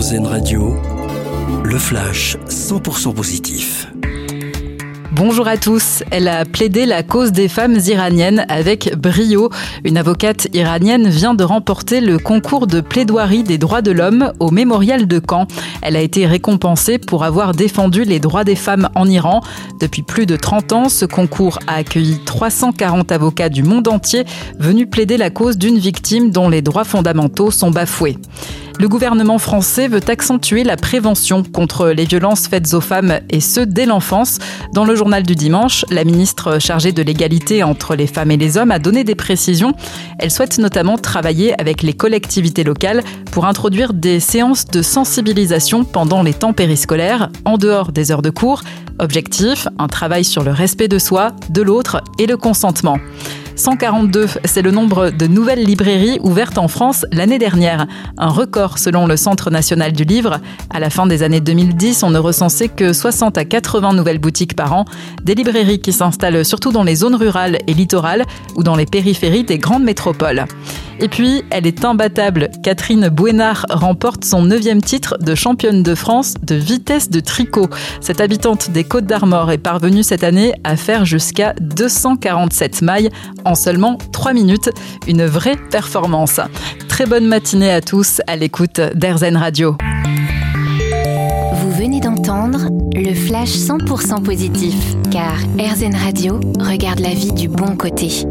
RZN Radio, le flash 100% positif. Bonjour à tous. Elle a plaidé la cause des femmes iraniennes avec brio. Une avocate iranienne vient de remporter le concours de plaidoirie des droits de l'homme au mémorial de Caen. Elle a été récompensée pour avoir défendu les droits des femmes en Iran. Depuis plus de 30 ans, ce concours a accueilli 340 avocats du monde entier venus plaider la cause d'une victime dont les droits fondamentaux sont bafoués. Le gouvernement français veut accentuer la prévention contre les violences faites aux femmes et ce dès l'enfance. Dans le journal du dimanche, la ministre chargée de l'égalité entre les femmes et les hommes a donné des précisions. Elle souhaite notamment travailler avec les collectivités locales pour introduire des séances de sensibilisation pendant les temps périscolaires, en dehors des heures de cours. Objectif, un travail sur le respect de soi, de l'autre et le consentement. 142, c'est le nombre de nouvelles librairies ouvertes en France l'année dernière. Un record selon le Centre national du livre. À la fin des années 2010, on ne recensait que 60 à 80 nouvelles boutiques par an. Des librairies qui s'installent surtout dans les zones rurales et littorales ou dans les périphéries des grandes métropoles. Et puis, elle est imbattable. Catherine Bouénard remporte son neuvième titre de championne de France de vitesse de tricot. Cette habitante des Côtes d'Armor est parvenue cette année à faire jusqu'à 247 mailles en seulement 3 minutes. Une vraie performance. Très bonne matinée à tous à l'écoute d'Airzen Radio. Vous venez d'entendre le flash 100% positif, car Airzen Radio regarde la vie du bon côté.